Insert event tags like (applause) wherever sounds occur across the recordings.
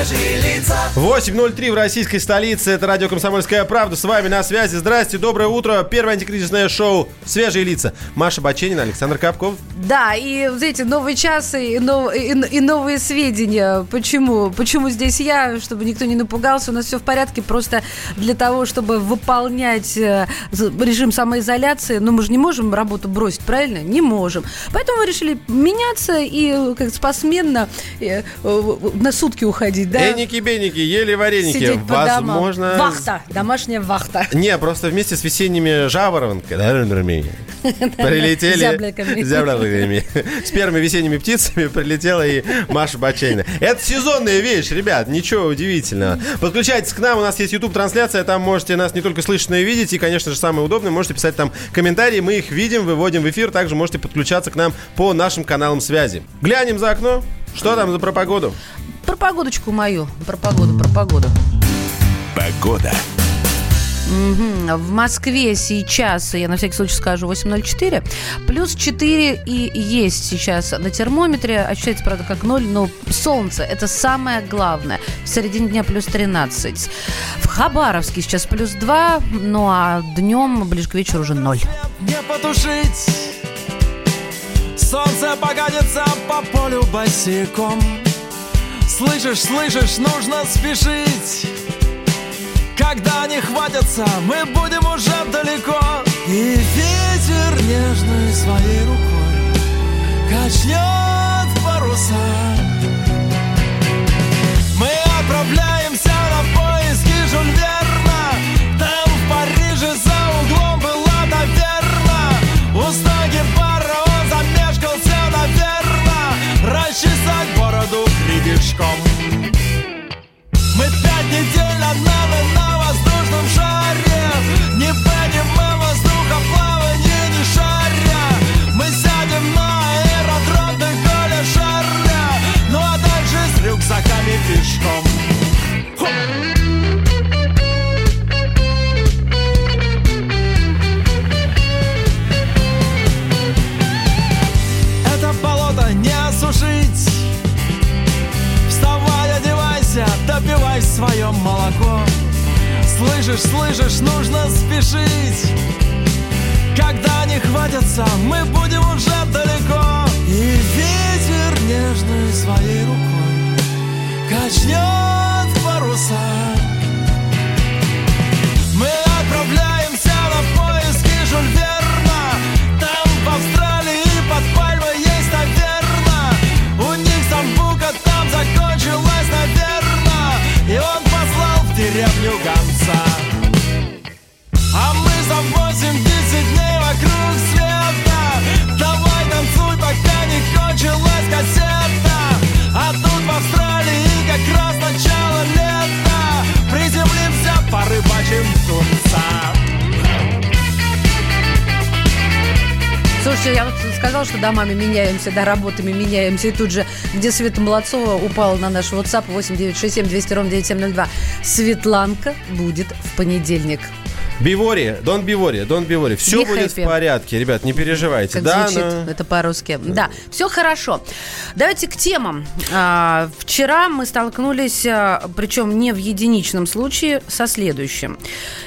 8.03 в российской столице. Это радио «Комсомольская правда». С вами на связи. Здрасте, доброе утро. Первое антикризисное шоу «Свежие лица». Маша Баченина, Александр Капков. Да, и, знаете, новый час и, нов- и, и новые сведения. Почему? Почему здесь я? Чтобы никто не напугался. У нас все в порядке. Просто для того, чтобы выполнять э, режим самоизоляции, ну, мы же не можем работу бросить, правильно? Не можем. Поэтому мы решили меняться и э, как посменно э, на сутки уходить, да? Эники-беники, ели вареники. Сидеть по домам. Возможно... Вахта, домашняя вахта. Не, просто вместе с весенними жаворонками, (laughs) прилетели... Зябликами. Зябликами. (laughs) С первыми весенними птицами прилетела и Маша Баченина. Это сезонная вещь, ребят, ничего удивительного. Подключайтесь к нам, у нас есть YouTube-трансляция, там можете нас не только слышать, но и видеть. И, конечно же, самое удобное, можете писать там комментарии, мы их видим, выводим в эфир. Также можете подключаться к нам по нашим каналам связи. Глянем за окно. Что там за про погоду? Про погодочку мою. Про погоду, про погоду. Погода. Мгм. В Москве сейчас, я на всякий случай скажу, 8.04, плюс 4 и есть сейчас на термометре. Ощущается, правда, как 0, но солнце – это самое главное. В середине дня плюс 13. В Хабаровске сейчас плюс 2, ну а днем, ближе к вечеру, уже 0. Не потушить Солнце погонится по полю босиком Слышишь, слышишь, нужно спешить. Когда они хватятся, мы будем уже далеко. И ветер нежной своей рукой Качнет паруса. Мы отправляемся свое молоко. Слышишь, слышишь, нужно спешить. Когда они хватятся, мы будем уже далеко. И ветер нежной своей рукой Качнет паруса деревню гонца А мы за 8-10 дней вокруг света. Давай танцуй, пока не кончилась кассета. А тут в Австралии как раз начало лета. Приземлимся, порыбачим тунца Слушайте, я вот сказала, что домами меняемся, да, работами меняемся. И тут же, где Света Молодцова упала на наш WhatsApp 8967 200 ровно 9702. Светланка будет в понедельник. Бивори, don't Бивори, don't Бивори. Все Be будет happy. в порядке, ребят, не переживайте. Как да, звучит но- это по-русски. Да, все хорошо. Давайте к темам. А, вчера мы столкнулись, а, причем не в единичном случае, со следующим.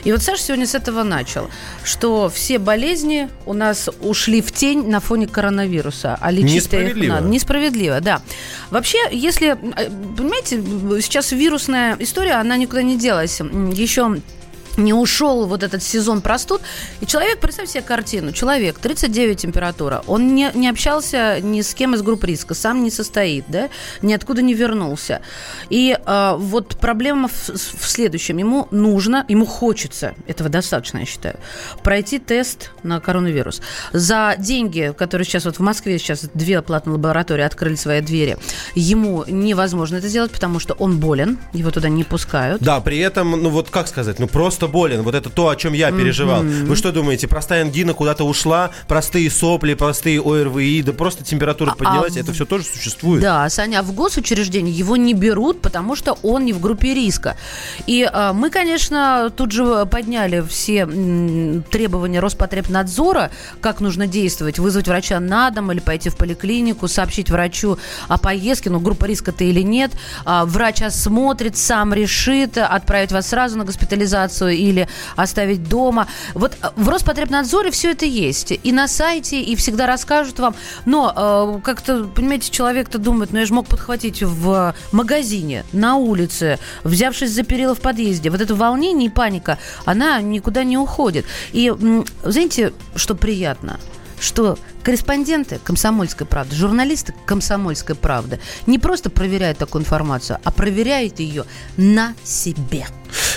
И вот Саша сегодня с этого начал, что все болезни у нас ушли в тень на фоне коронавируса. А лечить их Несправедливо. надо. Несправедливо, да. Вообще, если, э, понимаете, сейчас вирусная история, она никуда не делась. Еще не ушел вот этот сезон простуд. И человек, представь себе картину, человек, 39 температура, он не, не общался ни с кем из групп риска, сам не состоит, да, ниоткуда не вернулся. И э, вот проблема в, в следующем. Ему нужно, ему хочется, этого достаточно, я считаю, пройти тест на коронавирус. За деньги, которые сейчас вот в Москве, сейчас две платные лаборатории открыли свои двери, ему невозможно это сделать, потому что он болен, его туда не пускают. Да, при этом, ну вот как сказать, ну просто просто болен. Вот это то, о чем я переживал. Вы что думаете, простая ангина куда-то ушла, простые сопли, простые ОРВИ, да просто температура А- поднялась, а это в- все тоже существует. Да, Саня, а в госучреждении его не берут, потому что он не в группе риска. И а, мы, конечно, тут же подняли все м, требования Роспотребнадзора, как нужно действовать, вызвать врача на дом или пойти в поликлинику, сообщить врачу о поездке, ну, группа риска-то или нет. А, врач осмотрит, сам решит, отправить вас сразу на госпитализацию или оставить дома. Вот э, в Роспотребнадзоре все это есть. И на сайте, и всегда расскажут вам. Но э, как-то, понимаете, человек-то думает, ну я же мог подхватить в магазине, на улице, взявшись за перила в подъезде. Вот это волнение и паника, она никуда не уходит. И знаете, что приятно? что корреспонденты «Комсомольской правды», журналисты «Комсомольской правды» не просто проверяют такую информацию, а проверяют ее на себе.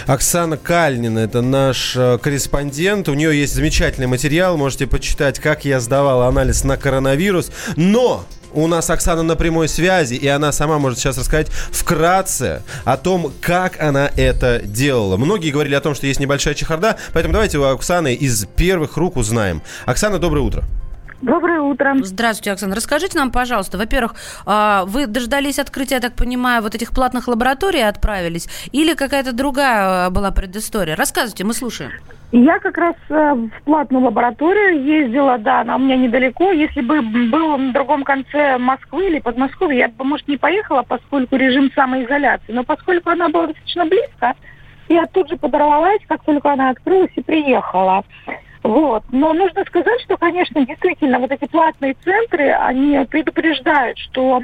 Оксана Кальнина, это наш э, корреспондент. У нее есть замечательный материал. Можете почитать, как я сдавал анализ на коронавирус. Но у нас Оксана на прямой связи, и она сама может сейчас рассказать вкратце о том, как она это делала. Многие говорили о том, что есть небольшая чехарда, поэтому давайте у Оксаны из первых рук узнаем. Оксана, доброе утро. Доброе утро. Здравствуйте, Оксана. Расскажите нам, пожалуйста, во-первых, а, вы дождались открытия, я так понимаю, вот этих платных лабораторий отправились, или какая-то другая а, была предыстория? Рассказывайте, мы слушаем. Я как раз э, в платную лабораторию ездила, да, она у меня недалеко. Если бы был на другом конце Москвы или Подмосковья, я бы, может, не поехала, поскольку режим самоизоляции. Но поскольку она была достаточно близко, я тут же подорвалась, как только она открылась и приехала. Вот. Но нужно сказать, что, конечно, действительно, вот эти платные центры, они предупреждают, что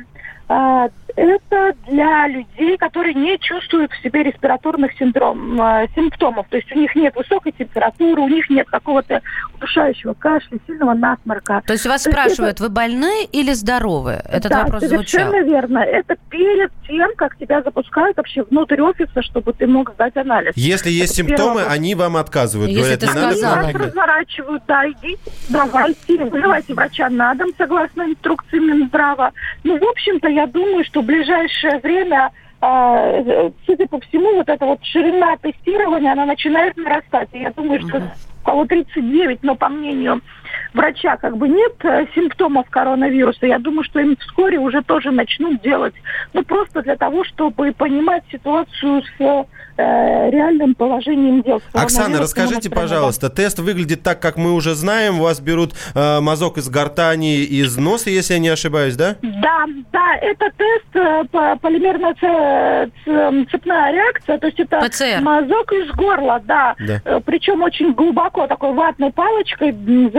э, это для людей, которые не чувствуют в себе респираторных синдром, э, симптомов. То есть у них нет высокой температуры, у них нет какого-то удушающего кашля, сильного насморка. То есть вас То есть спрашивают, вы больны или здоровы? Этот да, вопрос совершенно звучал. верно. Это перед тем, как тебя запускают вообще внутрь офиса, чтобы ты мог сдать анализ. Если есть Это первый симптомы, вопрос. они вам отказывают. Если Говорят, ты не надо сказала. бегать. разворачивают, да, идите, давайте, вызывайте врача на дом, согласно инструкции Минздрава. Ну, в общем-то, я думаю, что в ближайшее время, а, судя по всему, вот эта вот ширина тестирования, она начинает нарастать. И я думаю, что у кого 39, но по мнению врача как бы нет э, симптомов коронавируса, я думаю, что им вскоре уже тоже начнут делать. Ну, просто для того, чтобы понимать ситуацию с э, реальным положением дел. Оксана, расскажите, пожалуйста, тест выглядит так, как мы уже знаем. У вас берут э, мазок из гортани, из носа, если я не ошибаюсь, да? Да, да, это тест э, по- полимерная ц- ц- цепная реакция, то есть это ПЦР. мазок из горла, да. Да. Э, Причем очень глубоко такой ватной палочкой м,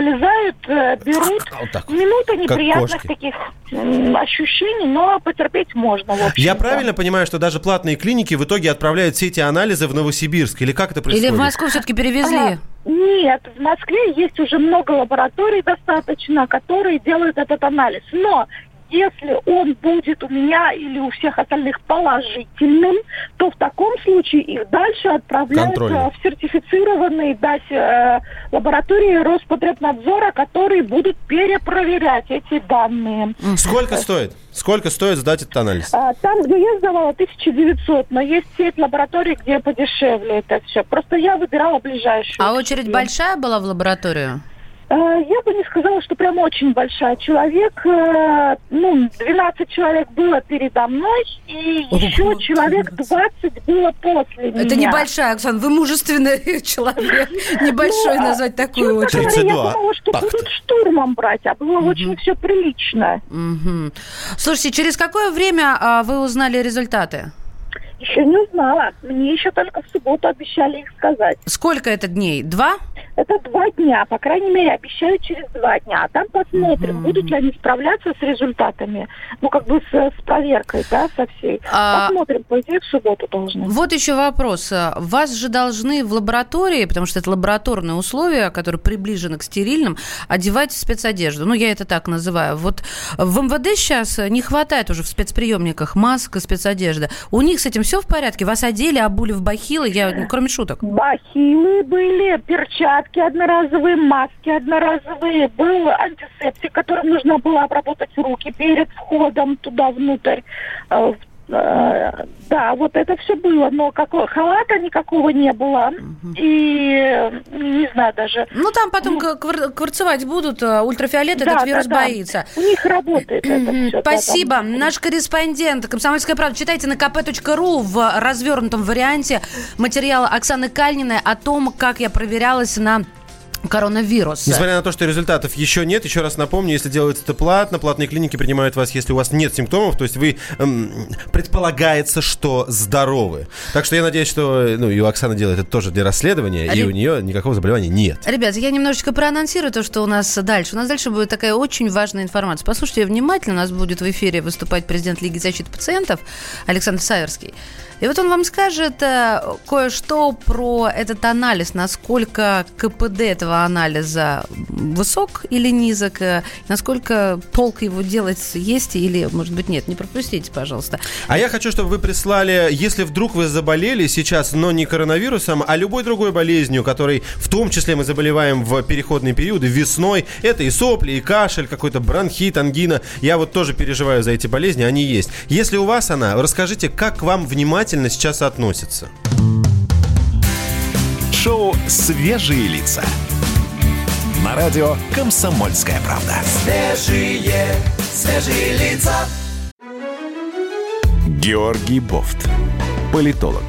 залезают, э, берут. (laughs) Вот так. Минута неприятных кошки. таких ощущений, но потерпеть можно, Я правильно понимаю, что даже платные клиники в итоге отправляют все эти анализы в Новосибирск? Или как это Или происходит? в Москву все-таки перевезли? А, Нет, в Москве есть уже много лабораторий достаточно, которые делают этот анализ. Но если он будет у меня или у всех остальных положительным, то в таком случае их дальше отправляют Контрольно. э, в сертифицированные да, с- э, лаборатории Роспотребнадзора, которые будут перепроверять эти данные. Сколько стоит? Сколько стоит сдать этот анализ? А, Там, где я сдавала, 1900, но есть сеть лабораторий, где подешевле это все. Просто я выбирала ближайшую. А очередь большая была в лабораторию? Э, Я бы не сказала, что прям очень большая. Человек, э, ну, 12 человек было передо мной, и еще человек 20 было после меня. Это небольшая, Оксана, вы мужественный (laughs) человек. Небольшой Ну, а, назвать такую очередь. говоря, 32. Я думала, что Так-то. будут штурмом брать, а было очень все прилично. Мгм. Слушайте, через какое время а, вы узнали результаты? Еще не узнала. Мне еще только в субботу обещали их сказать. Сколько это дней? Два? Это два дня, по крайней мере, обещают через два дня. А там посмотрим, Мгм. будут ли они справляться с результатами. Ну, как бы с, с проверкой, да, со всей. А- Посмотрим, по идее, в субботу должны. Вот еще вопрос. Вас же должны в лаборатории, потому что это лабораторные условия, которые приближены к стерильным, одевать спецодежду. Ну, я это так называю. Вот в МВД сейчас не хватает уже в спецприемниках масок и спецодежды. У них с этим все в порядке? Вас одели, обули в бахилы? Я, ну, кроме шуток. Бахилы были, перчатки одноразовые, маски одноразовые, был антисептик, которым нужно было обработать руки перед входом туда внутрь. Э, Э, Да, вот это все было, но какого халата никакого не было. И э, не знаю даже. Ну, там потом к- квар- кварцевать будут, а ультрафиолет, Да, этот да, вирус да. боится. У них работает это все. Спасибо. Наш корреспондент «Комсомольская правда». Читайте на kp.ru в развернутом варианте материала Оксаны Кальниной о том, как я проверялась на коронавирус. Несмотря на то, что результатов еще нет, еще раз напомню, если делается это платно, платные клиники принимают вас, если у вас нет симптомов, то есть вы эм, предполагается, что здоровы. Так что я надеюсь, что ну, и у Оксаны делает это тоже для расследования, и Ре- у нее никакого заболевания нет. Ребят, я немножечко проанонсирую то, что у нас дальше. У нас дальше будет такая очень важная информация. Послушайте ее внимательно. У нас будет в эфире выступать президент Лиги защиты пациентов Александр Саверский. И вот он вам скажет э, кое-что про этот анализ, насколько КПД этого анализа высок или низок, э, насколько толк его делать есть или, может быть, нет. Не пропустите, пожалуйста. А я хочу, чтобы вы прислали, если вдруг вы заболели сейчас, но не коронавирусом, а любой другой болезнью, которой в том числе мы заболеваем в переходные периоды, весной, это и сопли, и кашель, какой-то бронхит, ангина. Я вот тоже переживаю за эти болезни, они есть. Если у вас она, расскажите, как к вам внимательно сейчас относятся. Шоу «Свежие лица». На радио «Комсомольская правда». Свежие, свежие лица. Георгий Бофт. Политолог,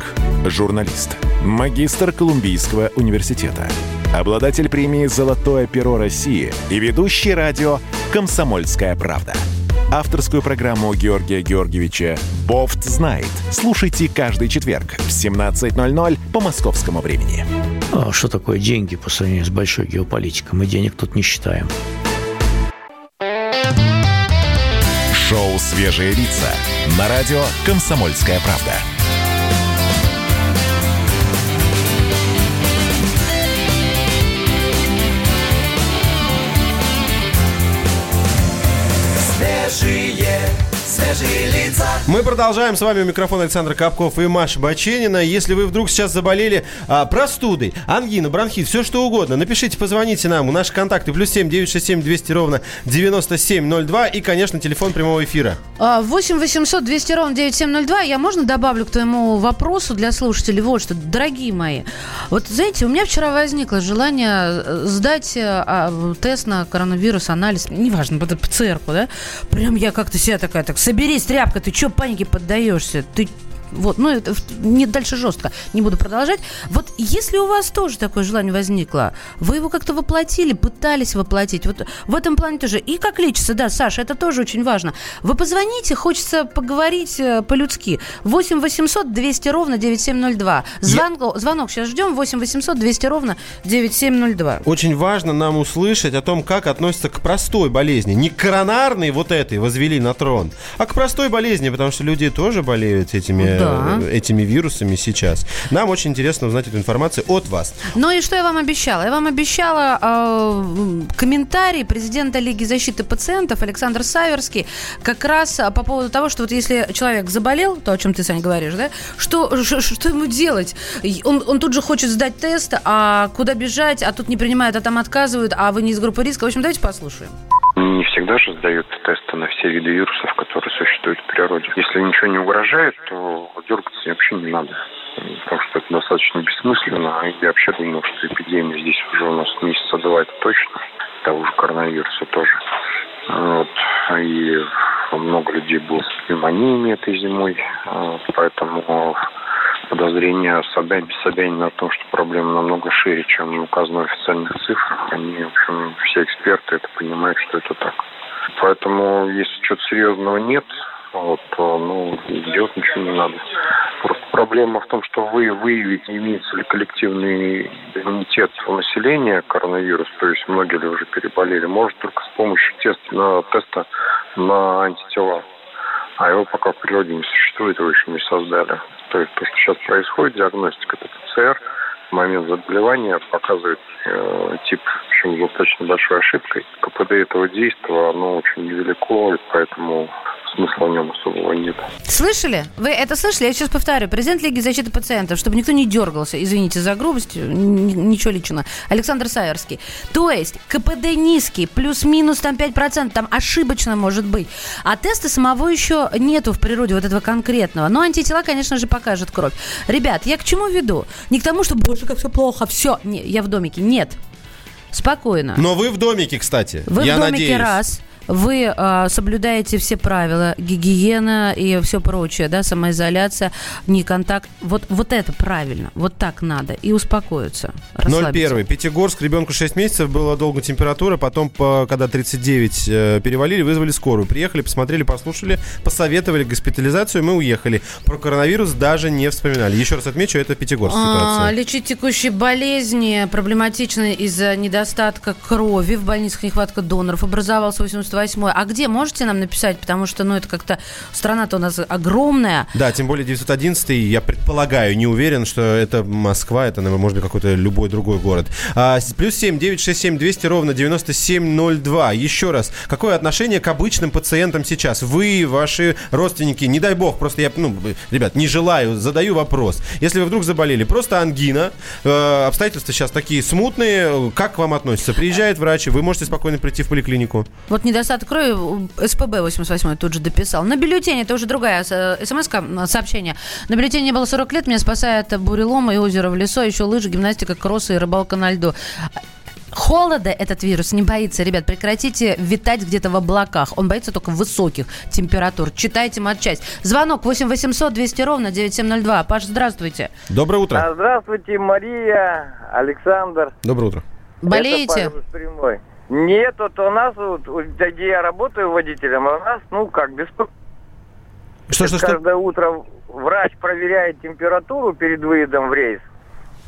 журналист, магистр Колумбийского университета, обладатель премии «Золотое перо России» и ведущий радио «Комсомольская правда». Авторскую программу Георгия Георгиевича «Бофт знает». Слушайте каждый четверг в 17.00 по московскому времени. А что такое деньги по сравнению с большой геополитикой? Мы денег тут не считаем. Шоу «Свежие лица» на радио «Комсомольская правда». Мы продолжаем. С вами у микрофона Александр Капков и Маша Баченина. Если вы вдруг сейчас заболели а, простудой, ангина, бронхит, все что угодно, напишите, позвоните нам. Наши контакты плюс 7 967 200 ровно 9702 и, конечно, телефон прямого эфира. А, 8 800 200 ровно 9702. Я можно добавлю к твоему вопросу для слушателей вот что. Дорогие мои, вот знаете, у меня вчера возникло желание э, сдать э, а, тест на коронавирус, анализ, неважно, ПЦРку, да? Прям я как-то себя такая, так, соберись, тряпка, ты что панике поддаешься? Ты вот, ну, это не дальше жестко, не буду продолжать. Вот если у вас тоже такое желание возникло, вы его как-то воплотили, пытались воплотить, вот в этом плане тоже. И как лечится, да, Саша, это тоже очень важно. Вы позвоните, хочется поговорить э, по-людски. 8 800 200 ровно 9702. Звонок, звонок сейчас ждем, 8 800 200 ровно 9702. Очень важно нам услышать о том, как относятся к простой болезни. Не к коронарной вот этой возвели на трон, а к простой болезни, потому что люди тоже болеют этими, Да. э, этими вирусами сейчас. Нам очень интересно узнать эту информацию от вас. Ну и что я вам обещала? Я вам обещала э, комментарий президента Лиги защиты пациентов Александр Саверский как раз а, по поводу того, что вот если человек заболел, то, о чем ты, Сань, говоришь, да, что, ш- что ему делать? Он, он тут же хочет сдать тест, а куда бежать, а тут не принимают, а там отказывают, а вы не из группы риска. В общем, давайте послушаем. Не всегда же сдают тесты на все виды вирусов, которые существуют в природе. Если ничего не угрожает, то дергаться вообще не надо. Потому что это достаточно бессмысленно. Я вообще думаю, что эпидемия здесь уже у нас месяца два, это точно. Того же коронавируса тоже. Вот. И много людей было с пневмониями этой зимой. Поэтому подозрения Собянина, Собянина о том, что проблема намного шире, чем указано в официальных цифрах. Они, в общем, все эксперты это понимают, что это так. Поэтому, если чего-то серьезного нет, вот, то, ну, делать ничего не надо. Просто проблема в том, что вы выявить, имеется ли коллективный иммунитет у населения коронавирус, то есть многие ли уже переболели, может только с помощью теста на, теста на антитела. А его пока в природе не существует, его еще не создали. То есть то, что сейчас происходит, диагностика, это ПЦР, момент заболевания показывает э, тип, причем достаточно большой ошибкой. КПД этого действия, оно очень невелико, поэтому смысла в нем особого нет. Слышали? Вы это слышали? Я сейчас повторю. Президент Лиги защиты пациентов, чтобы никто не дергался, извините за грубость, ничего личного. Александр Саверский. То есть КПД низкий, плюс-минус там 5%, там ошибочно может быть. А теста самого еще нету в природе вот этого конкретного. Но антитела, конечно же, покажет кровь. Ребят, я к чему веду? Не к тому, что, боже, как все плохо, все. Не, я в домике. Нет. Спокойно. Но вы в домике, кстати. Вы я в домике надеюсь. раз вы э, соблюдаете все правила, гигиена и все прочее, да, самоизоляция, не контакт. Вот, вот это правильно, вот так надо. И успокоиться, 01. Пятигорск, ребенку 6 месяцев, была долго температура, потом, по, когда 39 э, перевалили, вызвали скорую. Приехали, посмотрели, послушали, посоветовали госпитализацию, мы уехали. Про коронавирус даже не вспоминали. Еще раз отмечу, это Пятигорск а, ситуация. Лечить текущие болезни проблематично из-за недостатка крови. В больницах нехватка доноров Образовался 80 908. А где можете нам написать? Потому что, ну, это как-то страна-то у нас огромная. Да, тем более 911, я предполагаю, не уверен, что это Москва, это, наверное, может быть, какой-то любой другой город. А, плюс 7, 967 200 ровно 9702. Еще раз, какое отношение к обычным пациентам сейчас? Вы, ваши родственники, не дай бог, просто я, ну, ребят, не желаю, задаю вопрос. Если вы вдруг заболели, просто ангина, э, обстоятельства сейчас такие смутные, как к вам относятся? Приезжает врач, вы можете спокойно прийти в поликлинику. Вот недостаточно крови у- СПБ 88 тут же дописал. На бюллетене, это уже другая смс сообщение. На бюллетене было 40 лет, меня спасает бурелом и озеро в лесу, а еще лыжи, гимнастика, кроссы и рыбалка на льду. Холода этот вирус не боится. Ребят, прекратите витать где-то в облаках. Он боится только высоких температур. Читайте матчасть. Звонок 8 800 200 ровно 9702. Паш, здравствуйте. Доброе утро. А, Здравствуйте, Мария, Александр. Доброе утро. Болеете? Это Прямой. Нет, вот у нас, вот, где я работаю водителем, у нас, ну, как, беспокойно. Что, что, что? Каждое утро врач проверяет температуру перед выездом в рейс,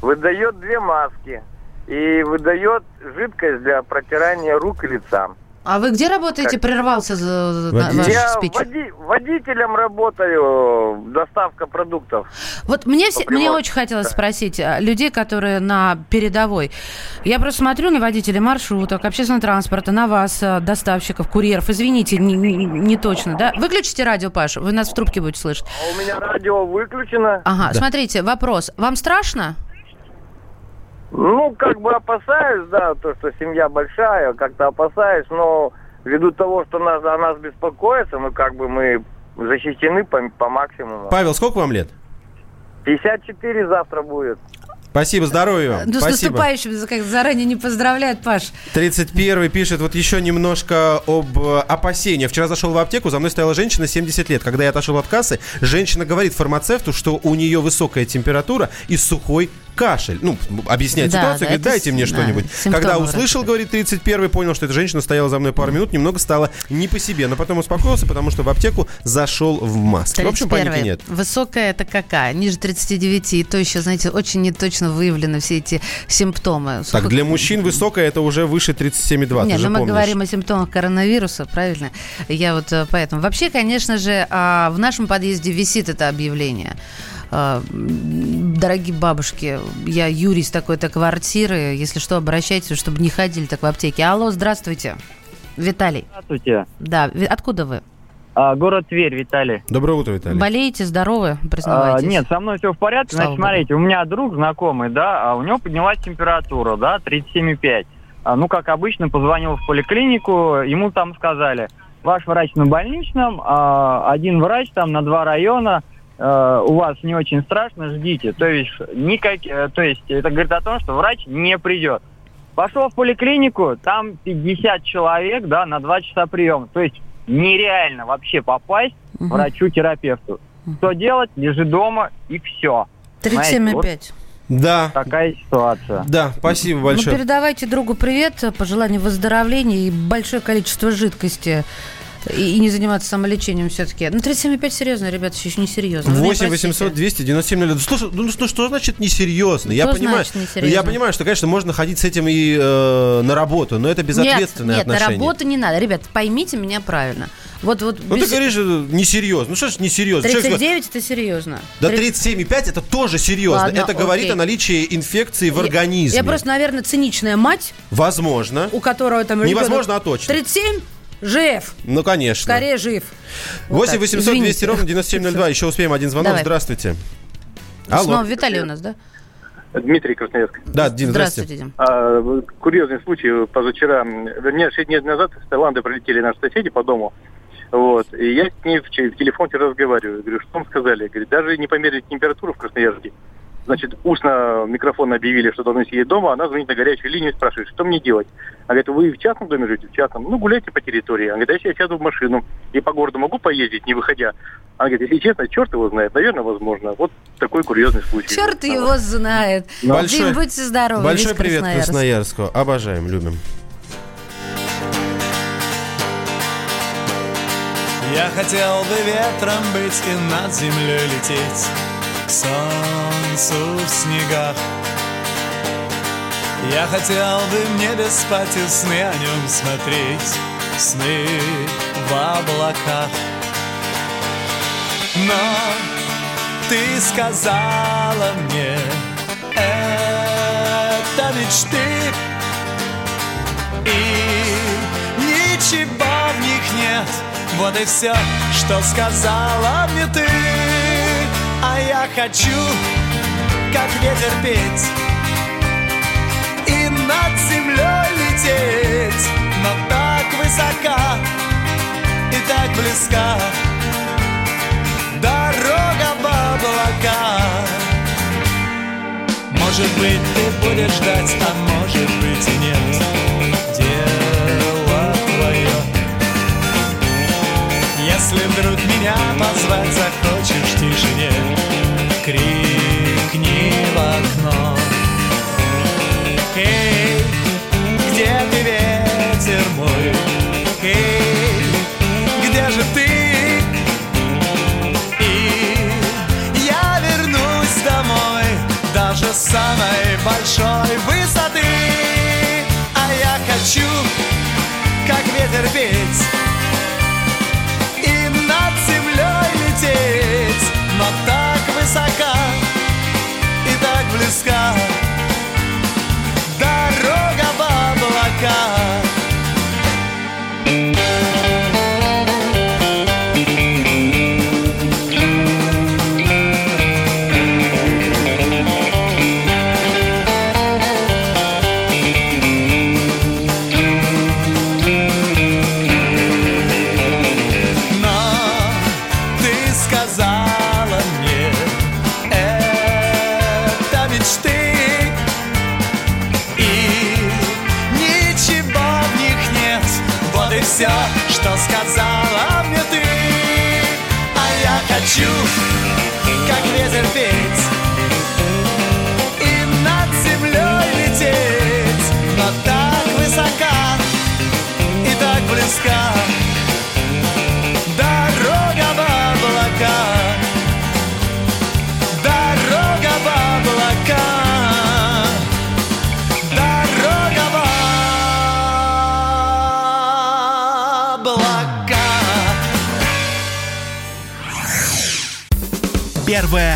выдает две маски и выдает жидкость для протирания рук и лица. А вы где работаете? Как? Прервался за, за- Водитель. ваш я спич. води- водителем работаю, доставка продуктов. Вот мне, все, мне очень хотелось да. спросить а, людей, которые на передовой. Я просто смотрю на водителей маршруток, общественного транспорта, на вас, а, доставщиков, курьеров. Извините, не, не- не точно, да? Выключите радио, Паша, вы нас в трубке будете слышать. А у меня радио выключено. Ага, смотрите, вопрос. Вам страшно? Ну, как бы опасаюсь, да, то, что семья большая, как-то опасаюсь, но ввиду того, что нас, о нас беспокоятся, мы как бы мы защищены по, по максимуму. Павел, сколько вам лет? 54 завтра будет. Спасибо, здоровья вам. Ну, с Спасибо. наступающим, за- как заранее не поздравляют, Паш. 31 пишет, вот еще немножко об э, опасениях. Вчера зашел в аптеку, за мной стояла женщина 70 лет. Когда я отошел от кассы, женщина говорит фармацевту, что у нее высокая температура и сухой кашель. Ну, объясняет Да, ситуацию, да, говорит, дайте с- мне да, что-нибудь. симптомы Когда услышал, как. говорит 31 понял, что эта женщина стояла за мной пару минут, немного стало не по себе. Но потом успокоился, потому что в аптеку зашел в маске. В общем, паники 31-й. нет. Высокая это какая? Ниже 39. И то еще, знаете, очень неточно выявлены все эти симптомы. Так, для мужчин высокая это уже выше 37,2. ты Нет, же ну мы помнишь. говорим о симптомах коронавируса, правильно? Я вот э, поэтому. Вообще, конечно же, а, в нашем подъезде висит это объявление. А, Дорогие бабушки, я Юрий из такой-то квартиры. Если что, обращайтесь, чтобы не ходили так в аптеке. Алло, здравствуйте. Виталий. Здравствуйте. Да, откуда вы? А, город Тверь, Виталий. Доброе утро, Виталий. Болеете, здоровы, А, признавайтесь? нет, со мной все в порядке. Слава Значит, богу. смотрите, у меня друг знакомый, да, а у него поднялась температура, да, 37,5. А, ну, как обычно, позвонил в поликлинику, ему там сказали, ваш врач на больничном, а, один врач там на два района, а, у вас не очень страшно, ждите. То есть, никак, э, то есть это говорит о том, что врач не придет. Пошел в поликлинику, там 50 человек, да, на два часа прием. То есть нереально вообще попасть Мгм. врачу-терапевту. Что делать? Лежи дома и все. 37,5. Да, Такая ситуация. да, спасибо Ну, большое. передавайте другу привет, пожелание выздоровления и большое количество жидкости и, и не заниматься самолечением все-таки. Ну, 37,5 серьезно, ребята, еще не серьезно. 8 800 297 02. Слушай, ну что, что значит несерьезно? Я понимаю, несерьезно? я понимаю, что, конечно, можно ходить с этим и э, на работу, но это безответственное нет, нет, отношение. на работу не надо. Ребят, поймите меня правильно. Вот, вот Ну, без- ты говоришь, э, несерьезно. Ну, что ж несерьезно? Человек говорит, 39 это серьезно. Да Трид- 37,5 это тоже серьезно. Ладно, это говорит окей. о наличии инфекции в Я- организме. Я просто, наверное, циничная мать, Возможно. у которого там Невозможно, ребенок а точно. 37 жив. Ну, конечно. Скорее жив. Вот 8 так, 800 извините. 200 ровно 9702. Еще успеем один звонок. Давай. Здравствуйте. Снова Алло. Виталий у нас, да? Дмитрий Красноярск. Да, Дим, Здравствуйте, здравствуйте. Дим. А, курьезный случай позавчера. Вернее, 6 дней назад с Таиланда прилетели наши соседи по дому. Вот. И я с ней в, в телефоне разговариваю. Говорю, что вам сказали? Говорит, даже не померили температуру в Красноярске. Значит, устно микрофон объявили, что должны сидеть дома, она звонит на горячую линию и спрашивает, что мне делать? Она говорит, вы в частном доме живете? В частном. Ну, гуляйте по территории. Она говорит, а если я сяду в машину и по городу могу поездить, не выходя? Она говорит, если честно, черт его знает. Наверное, возможно. Вот такой курьезный случай. Черт его знает. Большой- Дим, будьте здоровы. Большой весь привет Красноярск. Красноярску. Обожаем, любим. Я хотел бы ветром быть и над землей лететь К солнцу в снегах. Я хотел бы в небе спать и сны о нем смотреть. Сны в облаках. Но ты сказала мне Это мечты и ничего в них нет. Вот и все, что сказала мне ты. А я хочу, как ветер петь. И над землей лететь. Но так высока и так близка Дорога в облаках может быть, ты будешь ждать, а может быть и нет. Дело твое Если вдруг меня позвать захочешь в тишине Крикни самой большой высоты. А я хочу, как ветер петь и над землей лететь, но так высока и так близка близка. Дорога в облака. Дорога в облака. Дорога в облака. Первая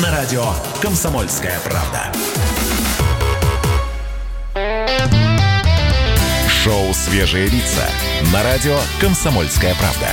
На радио «Комсомольская правда». Шоу «Свежие лица» на радио «Комсомольская правда».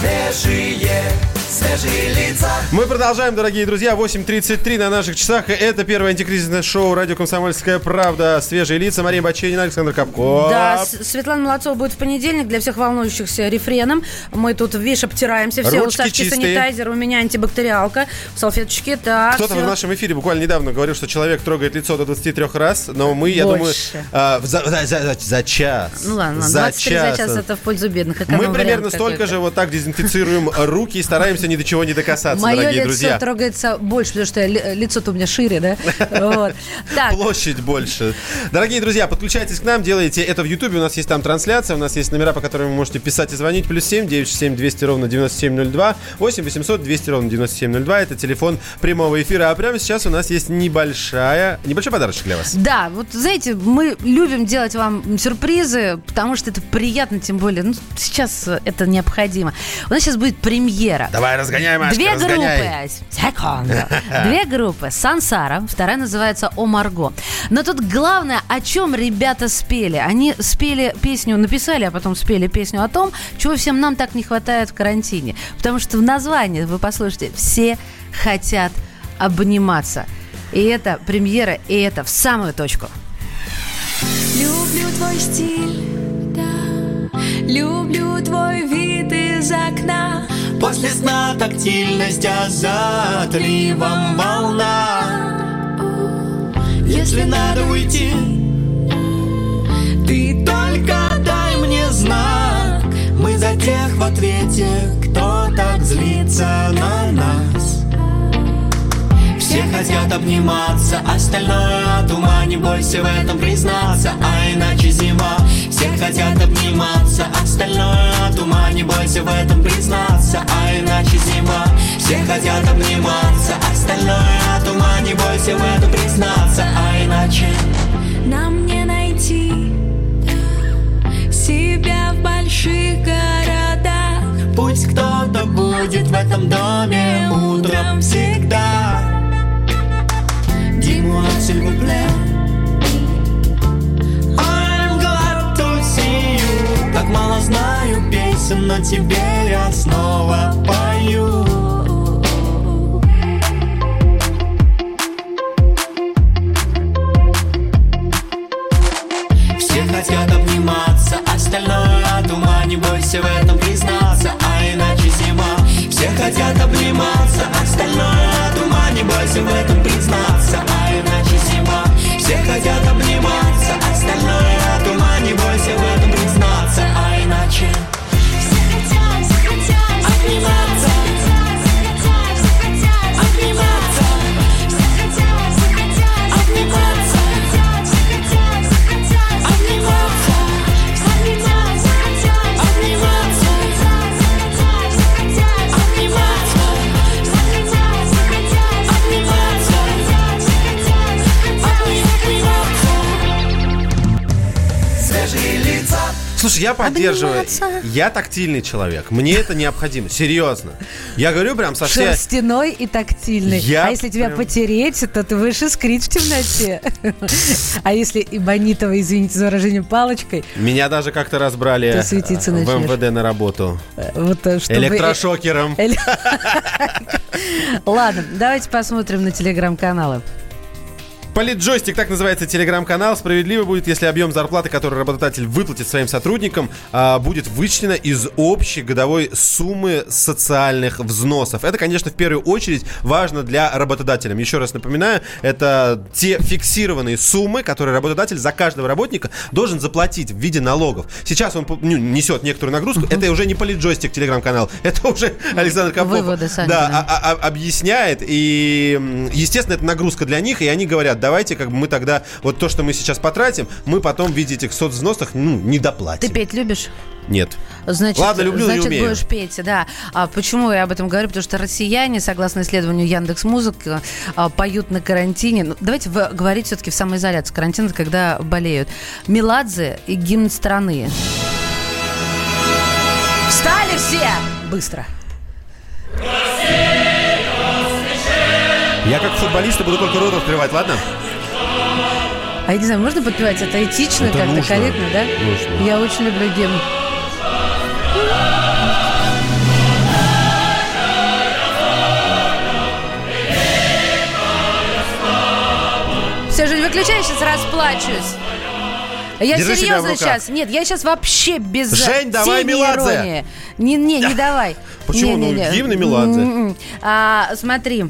Свежие, свежие лица Мы продолжаем, дорогие друзья. 8.33 на наших часах. Это первое антикризисное шоу «Радио Комсомольская правда». Свежие лица. Мария Баченина, Александр Капков. Да, Светлана Молодцова будет в понедельник для всех волнующихся рефреном. Мы тут, видишь, обтираемся. Все, у Ручки Сашки чистые. санитайзер, у меня антибактериалка, салфеточки. Так, Кто-то в нашем эфире буквально недавно говорил, что человек трогает лицо до 23 раз, но мы, я думаю, Больше. а, в- за, за- за- за час. Ну ладно, за 23 за час час. это в пользу бедных. Мы примерно столько же вот так дезинфицируем руки и стараемся ни до чего не докасаться, дорогие лицо друзья. трогается больше, потому что ли- лицо-то у меня шире, да? (laughs) Вот. Так, Площадь больше. Дорогие друзья, подключайтесь к нам, делайте это в Ютубе. У нас есть там трансляция, у нас есть номера, по которым вы можете писать и звонить. Плюс 7 967 200 ровно 9702, 8 800 200 ровно 9702. Это телефон прямого эфира. А прямо сейчас у нас есть небольшая, небольшой подарочек для вас. Да, вот знаете, мы любим делать вам сюрпризы, потому что это приятно, тем более, ну, сейчас это необходимо. У нас сейчас будет премьера. Давай, разгоняй, Машка, Две разгоняй. Группы. Секунду. Две группы. Сансара, вторая называется О Марго. Но тут главное, о чем ребята спели. Они спели песню, написали, а потом спели песню о том, чего всем нам так не хватает в карантине. Потому что в названии, вы послушайте, все хотят обниматься. И это премьера, и это в самую точку. Люблю твой стиль, да. Люблю твой вид из окна. После сна тактильность, за отливом волна. Если надо уйти Ты только дай мне знак. Мы за тех в ответе, кто так злится на нас все хотят обниматься, остальное от ума Не бойся в этом признаться, а иначе зима. Все хотят обниматься, остальное от ума Не бойся в этом признаться, а иначе зима. Все хотят обниматься, остальное от ума Не бойся в этом признаться, а иначе. Нам не найти себя в больших городах. Пусть кто-то будет в этом доме. Утром всегда Но тебе я снова поддерживаю. Обниматься. Я тактильный человек. Мне это необходимо. Серьезно. Я говорю прям со всей... Шерстяной и тактильный. Я а если тебя прям- потереть, то ты будешь искрить в темноте. А если и Бонитова, извините за выражение, палочкой, Меня даже как-то разбрали в. МВД на работу. э, вот э, чтобы... Электрошокером. (laughs) Эле- (laughs) Ладно, давайте посмотрим на телеграм-каналы. Политджойстик, так называется телеграм-канал. Справедливо будет, если объем зарплаты, который работодатель выплатит своим сотрудникам, а, будет вычтено из общей годовой суммы социальных взносов. Это, конечно, в первую очередь важно для работодателя. Еще раз напоминаю, это те фиксированные суммы, которые работодатель за каждого работника должен заплатить в виде налогов. Сейчас он ну, несет некоторую нагрузку. Это уже не политджойстик телеграм-канал, это уже Александр Капков. Выводы сами, да, да. а- а- объясняет, и, естественно, это нагрузка для них, и они говорят, давайте как бы мы тогда, вот то, что мы сейчас потратим, мы потом в виде этих соцвзносов, ну, не доплатим. Ты петь любишь? Нет. Значит, Ладно, люблю, не значит умею. будешь петь, да. А почему я об этом говорю? Потому что россияне, согласно исследованию Яндекс Музыка, поют на карантине. Ну, давайте в- говорить все-таки в самоизоляции. Карантин это когда болеют. Меладзе и гимн страны. Встали все! Быстро. Я как футболист буду только рот открывать, ладно? А я не знаю, можно подпевать? Это этично Это как-то, нужно. корректно, да? Нужно. Я очень люблю Гем. Все же не выключай, сейчас расплачусь. Я Держи серьезно сейчас. Нет, я сейчас вообще без Жень, давай Меладзе. Не, не, не давай. Почему? Ну, Не-не-не. гимн и Меладзе. М-м. А, смотри,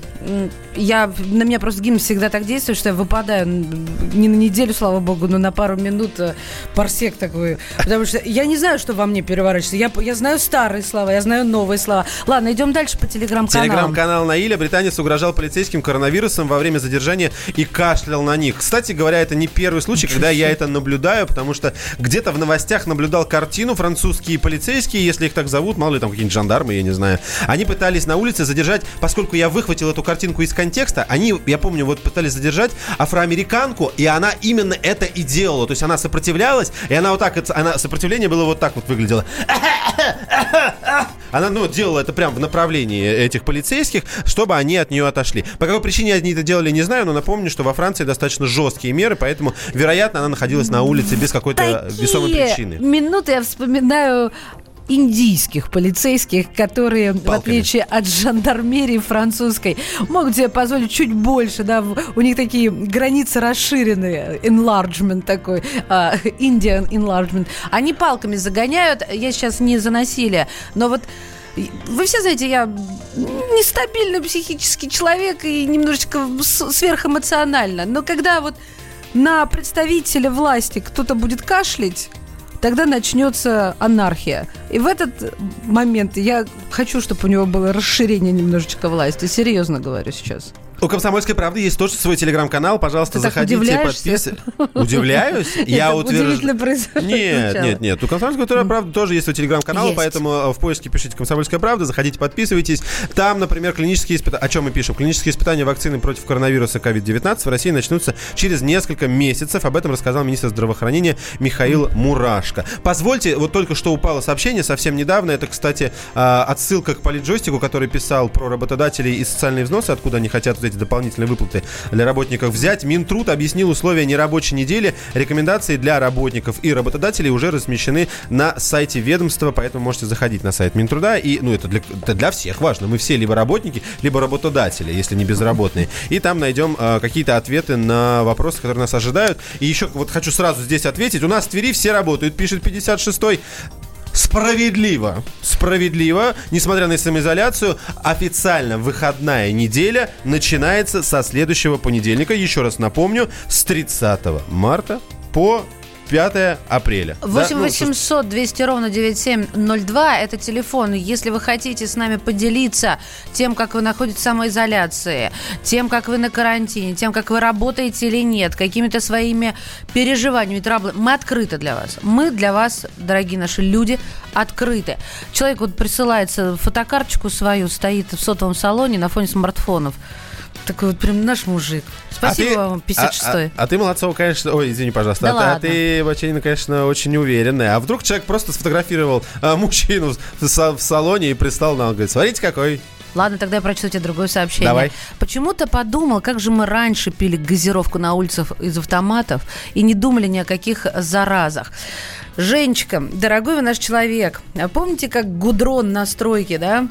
я, на меня просто гимн всегда так действует, что я выпадаю не на неделю, слава богу, но на пару минут э, парсек такой. Потому что я не знаю, что во мне переворачивается. Я, я знаю старые слова, я знаю новые слова. Ладно, идем дальше по телеграм-каналам. Телеграм-канал Наиля. Британец угрожал полицейским коронавирусом во время задержания и кашлял на них. Кстати говоря, это не первый случай, когда я это наблюдаю, потому что где-то в новостях наблюдал картину французские полицейские, если их так зовут, мало ли там какие-нибудь жандармы, я не знаю. Они пытались на улице задержать, поскольку я выхватил эту картинку из контекста, они, я помню, вот пытались задержать афроамериканку, и она именно это и делала. То есть она сопротивлялась, и она вот так, она, сопротивление было вот так вот выглядело. Она, ну, делала это прям в направлении этих полицейских, чтобы они от нее отошли. По какой причине они это делали, не знаю, но напомню, что во Франции достаточно жесткие меры, поэтому, вероятно, она находилась на улице без какой-то весомой причины. минуты я вспоминаю индийских полицейских, которые, в Палками. отличие от жандармерии французской, могут себе позволить чуть больше, да, в- у них такие границы расширенные, enlargement такой, а, Indian enlargement. Они палками загоняют, я сейчас не за насилие, но вот вы все знаете, я нестабильный психический человек и немножечко сверхэмоционально, но когда вот на представителя власти кто-то будет кашлять, тогда начнется анархия. И в этот момент я хочу, чтобы у него было расширение немножечко власти. Серьезно говорю сейчас. У «Комсомольской правды» есть тоже свой телеграм-канал. Пожалуйста, Ты заходите, подписывайтесь. (laughs) Удивляюсь? Я утверждаю. Нет, нет, нет. У «Комсомольской правды» тоже есть свой телеграм-канал, поэтому э, в поиске пишите «Комсомольская правда», заходите, подписывайтесь. Там, например, клинические испытания... О чем мы пишем? Клинические испытания вакцины против коронавируса COVID-19 в России начнутся через несколько месяцев. Об этом рассказал министр здравоохранения Михаил Мурашко. Позвольте, вот только что упало сообщение совсем недавно. Это, кстати, э, отсылка к политджойстику, который писал про работодателей и социальные взносы, откуда они хотят вот эти дополнительные выплаты для работников взять. Минтруд объяснил условия нерабочей недели. Рекомендации для работников и работодателей уже размещены на сайте ведомства, поэтому можете заходить на сайт Минтруда. И, ну, это для, это для всех важно. Мы все либо работники, либо работодатели, если не безработные. И там найдем э, какие-то ответы на вопросы, которые нас ожидают. И еще вот хочу сразу здесь ответить. У нас в Твери все работают, пишет 56-й. Справедливо. Справедливо. Несмотря на самоизоляцию, официально выходная неделя начинается со следующего понедельника. Еще раз напомню, с 30 марта по 5 апреля. Да, 8 ну, 800 200 ровно 9702 это телефон. Если вы хотите с нами поделиться тем, как вы находитесь в самоизоляции, тем, как вы на карантине, тем, как вы работаете или нет, какими-то своими переживаниями, траблами, мы открыты для вас. Мы для вас, дорогие наши люди, открыты. Человек вот присылается фотокарточку свою, стоит в сотовом салоне на фоне смартфонов. Такой вот прям наш мужик. Спасибо а вам, ты, 56-й. А, а- а ты, Молодцова, конечно... Ой, извини, пожалуйста. Да а, ты- а ладно. ты, Баченина, конечно, очень уверенная. А вдруг человек просто сфотографировал а, мужчину в, в салоне и прислал нам, говорит, смотрите, какой. Ладно, тогда я прочту тебе другое сообщение. Давай. Почему-то подумал, как же мы раньше пили газировку на улицах из автоматов и не думали ни о каких заразах. Женечка, дорогой вы наш человек, а помните, как гудрон на стройке, да?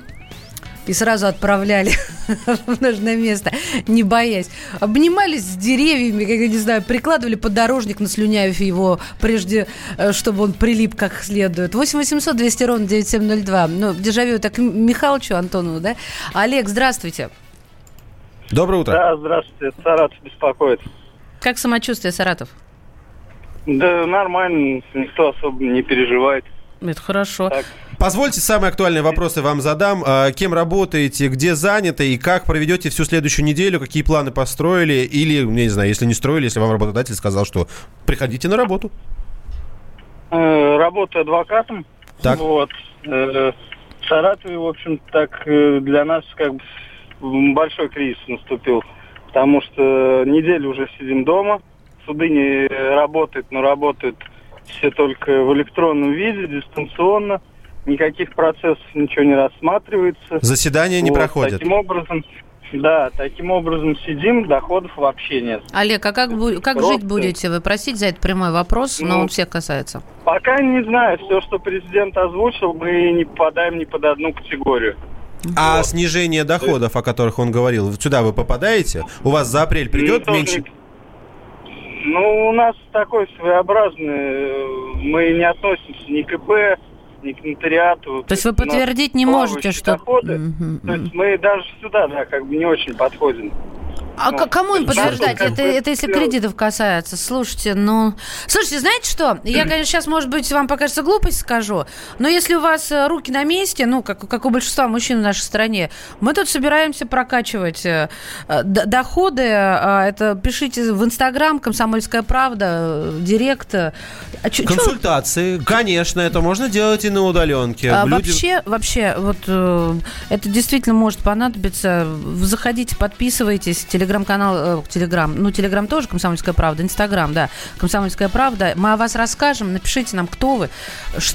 И сразу отправляли (laughs) в нужное место, не боясь. Обнимались с деревьями, как я не знаю, прикладывали подорожник, наслюняев его, прежде, э, чтобы он прилип как следует. 8 800 200 ровно 9702. Ну, дежавю это к Михалычу Антонову, да? Олег, здравствуйте. Доброе утро. Да, здравствуйте, Саратов беспокоит. Как самочувствие, Саратов? Да, нормально, никто особо не переживает. Это хорошо. Так. Позвольте самые актуальные вопросы вам задам. А, Кем работаете, где заняты и как проведете всю следующую неделю, какие планы построили или, не знаю, если не строили, если вам работодатель сказал, что приходите на работу. Э, работаю адвокатом. Так. Вот. Э, в Саратове, в общем, так э, для нас как бы большой кризис наступил. Потому что неделю уже сидим дома, суды не работают, но работают все только в электронном виде, дистанционно. Никаких процессов ничего не рассматривается. Заседания не Вот, проходят. Таким образом, да, таким образом сидим, доходов вообще нет. Олег, а как, как Просто- жить будете? Вы просить за это прямой вопрос, но Ну, он всех касается. Пока не знаю, все, что президент озвучил, мы не попадаем ни под одну категорию. А снижение доходов, о которых он говорил, вот сюда вы попадаете? У вас за апрель придет Ну, тоже меньше? Ну, у нас такой своеобразный. э, Мы не относимся ни к ИП, нотариату. То есть вы подтвердить не можете, что... доходы. Мгм, То есть мы даже сюда, да, как бы не очень подходим. А Ну, кому им подтверждать? Это, это если кредитов касается. Слушайте, ну... Слушайте, знаете что? Я, конечно, сейчас, может быть, вам покажется глупость скажу, но если у вас э, руки на месте, ну, как, как у большинства мужчин в нашей стране, мы тут собираемся прокачивать э, э, доходы. э, Это пишите в Инстаграм «Комсомольская правда», Директ. А чё- чё- Консультации, конечно, это можно делать и на удаленке. А, Люди- Вообще, вообще, вот э, это действительно может понадобиться. Заходите, подписывайтесь. Телеграм-канал, э, Телеграм, ну, Телеграм тоже Комсомольская правда, Инстаграм, да, Комсомольская правда. Мы о вас расскажем. Напишите нам, кто вы,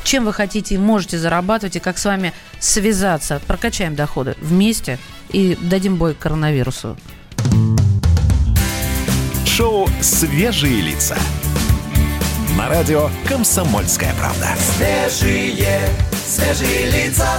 чем вы хотите и можете зарабатывать, и как с вами связаться. Прокачаем доходы вместе и дадим бой коронавирусу. Шоу «Свежие лица». На радио «Комсомольская правда». Свежие, свежие лица.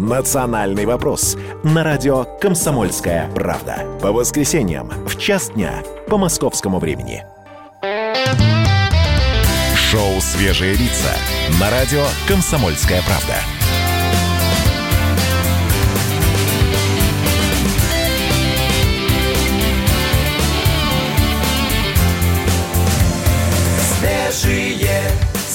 «Национальный вопрос» на радио «Комсомольская правда». По воскресеньям в час дня по московскому времени. Шоу «Свежие лица» на радио «Комсомольская правда».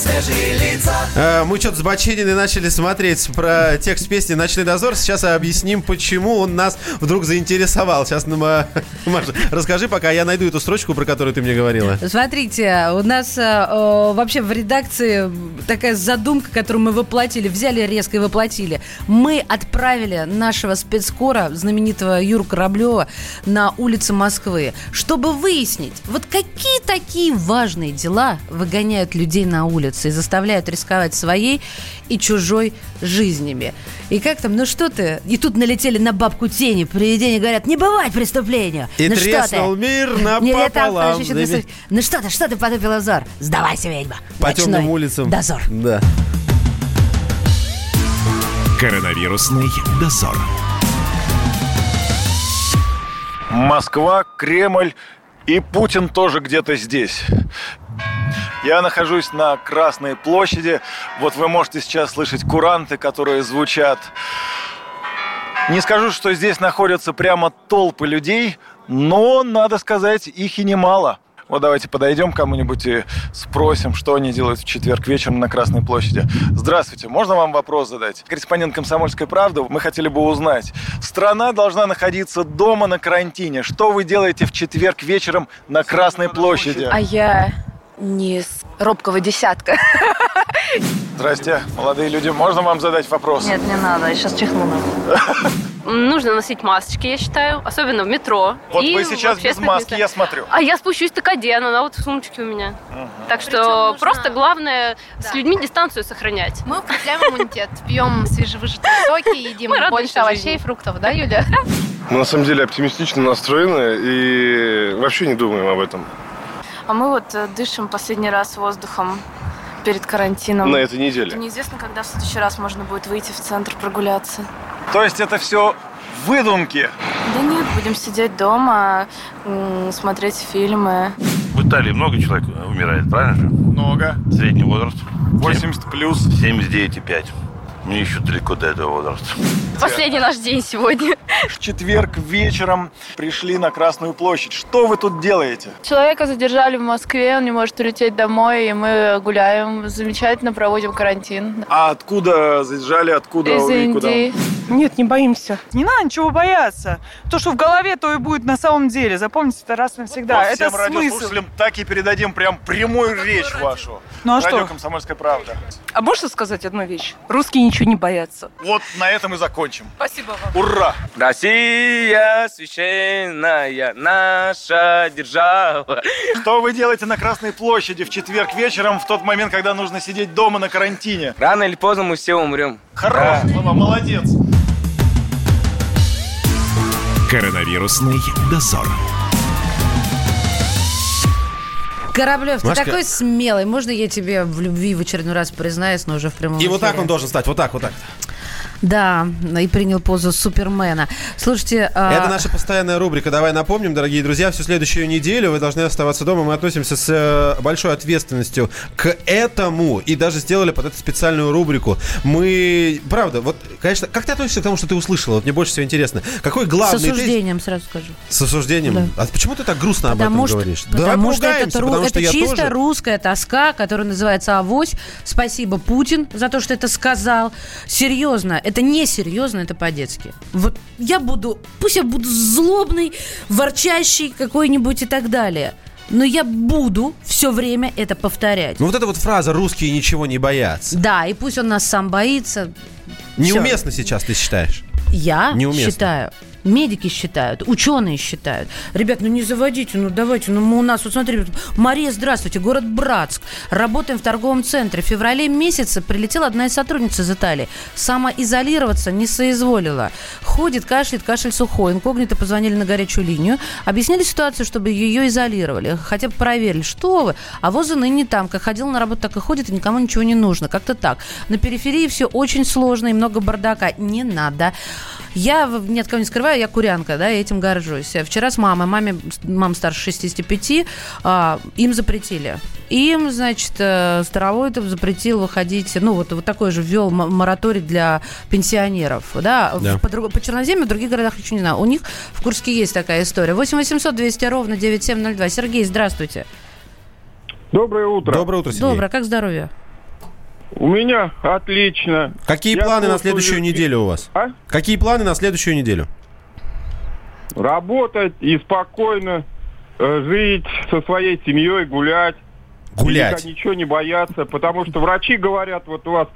Свежие лица. Э, Мы что-то с Бачининой начали смотреть про текст песни «Ночной дозор». Сейчас объясним, почему он нас вдруг заинтересовал. Сейчас, ну, Ма- (laughs) Маша, расскажи, пока я найду эту строчку, про которую ты мне говорила. Смотрите, у нас э, вообще в редакции такая задумка, которую мы воплотили, взяли резко и воплотили. Мы отправили нашего спецскора, знаменитого Юру Кораблева, на улицы Москвы, чтобы выяснить, вот какие такие важные дела выгоняют людей на улицы и заставляют рисковать своей и чужой жизнями. И как там, ну что ты? И тут налетели на бабку тени, привидения говорят, не бывать преступлению. И ну что треснул ты? мир (laughs) там, напополам. подожди, еще Ну что ты, что ты потупила взор? Сдавайся, ведьма. По Ночной темным улицам. Дозор. Да. Коронавирусный дозор. Москва, Кремль и Путин тоже где-то здесь. Я нахожусь на Красной площади. Вот вы можете сейчас слышать куранты, которые звучат. Не скажу, что здесь находятся прямо толпы людей, но, надо сказать, их и немало. Вот давайте подойдем к кому-нибудь и спросим, что они делают в четверг вечером на Красной площади. Здравствуйте, можно вам вопрос задать? Корреспондент «Комсомольской правды», мы хотели бы узнать. Страна должна находиться дома на карантине. Что вы делаете в четверг вечером на Красной площади? А я не с робкого десятка. Здрасте, молодые люди, можно вам задать вопрос? Нет, не надо, я сейчас чихну. (laughs) Нужно носить масочки, я считаю, особенно в метро. Вот и вы сейчас без маски, я смотрю. А я спущусь, так одену, она вот в сумочке у меня. Так что просто главное с людьми дистанцию сохранять. Мы укрепляем иммунитет, пьем свежевыжатые соки, едим Мы больше овощей и фруктов, да, Юля? Мы на самом деле оптимистично настроены и вообще не думаем об этом. А мы вот э, дышим последний раз воздухом перед карантином. На этой неделе. Неизвестно, когда в следующий раз можно будет выйти в центр прогуляться. То есть это все выдумки? Да нет, будем сидеть дома, смотреть фильмы. В Италии много человек умирает, правильно же? Много. Средний возраст? 80 плюс. 79,5. Мне еще далеко до этого возраста. Последний наш день сегодня. В четверг вечером пришли на Красную площадь. Что вы тут делаете? Человека задержали в Москве, он не может улететь домой, и мы гуляем, замечательно проводим карантин. А откуда заезжали, откуда Из вы, куда? Индии. Нет, не боимся. Не надо ничего бояться. То, что в голове, то и будет на самом деле. Запомните это раз и навсегда. По это всем смысл. радиослушателям так и передадим прям прямую речь вашу. Ну а Радио что? «Комсомольская правда». А можно сказать одну вещь? Русские ничего не боятся. Вот на этом и закончим. Спасибо вам. Ура! Россия священная наша держава. Что вы делаете на Красной площади в четверг вечером, в тот момент, когда нужно сидеть дома на карантине? Рано или поздно мы все умрем. Хорош, Да. слова, молодец. Коронавирусный дозор. Кораблев, ты Машка. такой смелый. Можно я тебе в любви в очередной раз признаюсь, но уже в прямом И вот так эфире? он должен стать, вот так, вот так. Да, и принял позу Супермена. Слушайте... а, Это наша постоянная рубрика. Давай напомним, дорогие друзья, всю следующую неделю вы должны оставаться дома. Мы относимся с э, большой ответственностью к этому и даже сделали под эту специальную рубрику. Мы, правда, вот, конечно, как ты относишься к тому, что ты услышала? Вот мне больше всего интересно. Какой С главный тезис- осуждением, сразу скажу. С осуждением? А почему ты так грустно об Потому этом что, говоришь? потому Давай что это, потому это что я чисто тоже. русская тоска, которая называется авось. Спасибо, Путин, за то, что это сказал. Серьезно, это не серьезно, это по-детски. Вот я буду, пусть я буду злобный, ворчащий какой-нибудь и так далее. Но я буду все время это повторять. Ну вот эта вот фраза «русские ничего не боятся». Да, и пусть он нас сам боится. Неуместно сейчас, ты считаешь? Я Неуместно. считаю, медики считают, ученые считают. Ребят, ну не заводите, ну давайте, ну мы у нас, вот смотри, Мария, здравствуйте, город Братск. Работаем в торговом центре. В феврале месяце прилетела одна из сотрудниц из Италии. Самоизолироваться не соизволила. Ходит, кашляет, кашель сухой. Инкогнито позвонили на горячую линию. Объяснили ситуацию, чтобы ее изолировали. Хотя бы проверили. Что вы? А воза ныне там. Как ходил на работу, так и ходит, и никому ничего не нужно. Как-то так. На периферии все очень сложно и много бардака. Не надо. Я в- ни от кого не скрываю, я курянка, да, и этим горжусь. Вчера с мамой, маме, мама старше 65, а, им запретили. Им, значит, э, Старовойтов запретил выходить, ну, вот, вот такой же ввел мораторий для пенсионеров, да, В- Да. по, друг- по Черноземью, в других городах еще не знаю. У них в Курске есть такая история. 8 800 200 ровно 9702. Сергей, здравствуйте. Доброе утро. Доброе утро, Сергей. Доброе, как здоровье? У меня отлично. Какие Я планы на следующую неделю у вас? А? Какие планы на следующую неделю? Работать и спокойно э, жить со своей семьей, гулять. Гулять. Ничего не бояться, потому что врачи говорят, вот у вас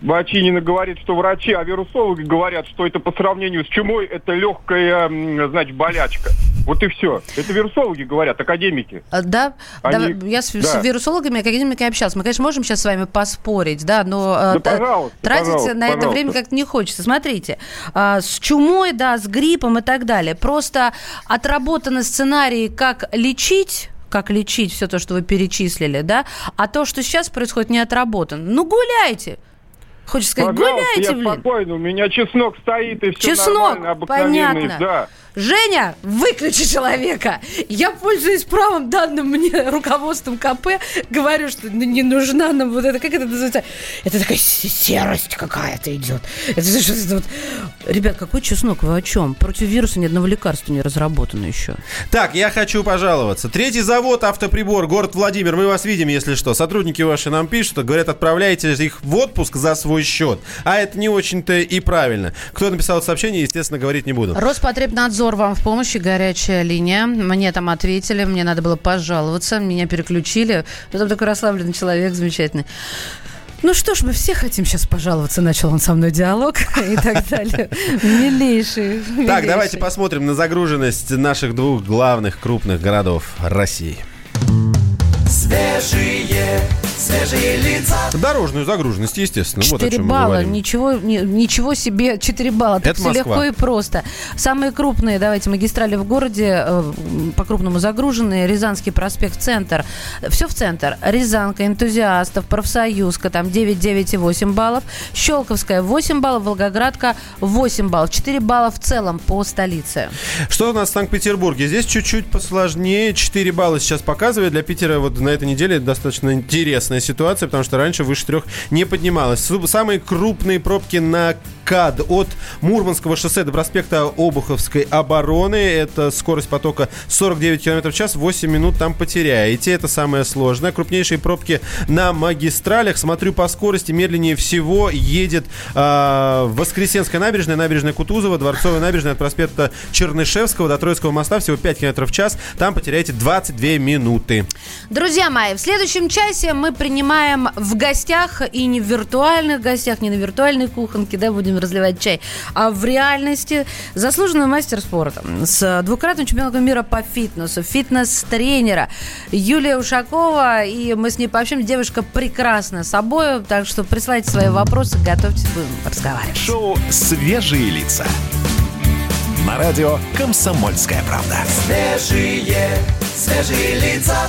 Бачинина говорит, что врачи, а вирусологи говорят, что это по сравнению с чумой, это легкая, значит, болячка. Вот и все. Это вирусологи говорят, академики. А, Да, Они- да, я с, с да. вирусологами, академиками общалась. Мы, конечно, можем сейчас с вами поспорить, да, но э, Да, пожалуйста, тратить пожалуйста, на это пожалуйста. время как-то не хочется. Смотрите, а, с чумой, да, с гриппом и так далее. Просто отработаны сценарии, как лечить как лечить все то, что вы перечислили, да, а то, что сейчас происходит, не отработано. Ну, гуляйте. Хочешь сказать, Пожалуйста, гуляйте, я блин. спокойно, у меня чеснок стоит и все Чеснок, нормально, обыкновенный, понятно. да. Женя, выключи человека. Я пользуюсь правом, данным мне руководством КП, говорю, что ну, не нужна нам вот это, как это называется? Это такая се- серость какая-то идет. Это что это вот- Ребят, какой чеснок, вы о чем? Против вируса ни одного лекарства не разработано еще. Так, я хочу пожаловаться. Третий завод «Автоприбор», город Владимир. Мы вас видим, если что. Сотрудники ваши нам пишут, говорят, отправляйте их в отпуск за свой счет. А это не очень-то и правильно. Кто написал сообщение, естественно, говорить не буду. Роспотребнадзор вам в помощи, горячая линия. Мне там ответили, мне надо было пожаловаться, меня переключили. Ну, Там такой расслабленный человек, замечательный. Ну что ж, мы все хотим сейчас пожаловаться, начал он со мной диалог и так (laughs) далее. Милейший. Так, давайте посмотрим на загруженность наших двух главных крупных городов России. Свежие, свежие лица. Дорожную загруженность, естественно. вот о 4 чем мы балла, ничего, ни- ничего себе, 4 балла. Так Это все Москва. легко и просто. Самые крупные, давайте, магистрали в городе, э, по-крупному загруженные. Рязанский проспект, центр. Все в центр. Рязанка, энтузиастов, профсоюзка, там 9, 9 и 8 баллов. Щелковская 8 баллов, Волгоградка 8 баллов. 4 балла в целом по столице. Что у нас в Санкт-Петербурге? Здесь чуть-чуть посложнее. 4 балла сейчас показывает. Для Питера вот на этой неделе достаточно интересная ситуация, потому что раньше выше трех не поднималась. Самые крупные пробки на МКАД от Мурманского шоссе до проспекта Обуховской обороны. Это скорость потока 49 км в час, 8 минут там потеряете. Это самое сложное. Крупнейшие пробки на магистралях. Смотрю по скорости, медленнее всего едет э, Воскресенская набережная, набережная Кутузова, Дворцовая набережная от проспекта Чернышевского до Троицкого моста. Всего 5 км в час. Там потеряете 22 минуты. Друзья мои, в следующем часе мы принимаем в гостях, и не в виртуальных гостях, не на виртуальной кухонке, да, будем разливать чай, а в реальности заслуженного мастер спорта с двукратным чемпионом мира по фитнесу, фитнес-тренера Юлия Ушакова, и мы с ней пообщаемся. Девушка прекрасна собой, так что присылайте свои вопросы, готовьтесь, будем разговаривать. Шоу «Свежие лица». На радио «Комсомольская правда». Свежие, свежие лица.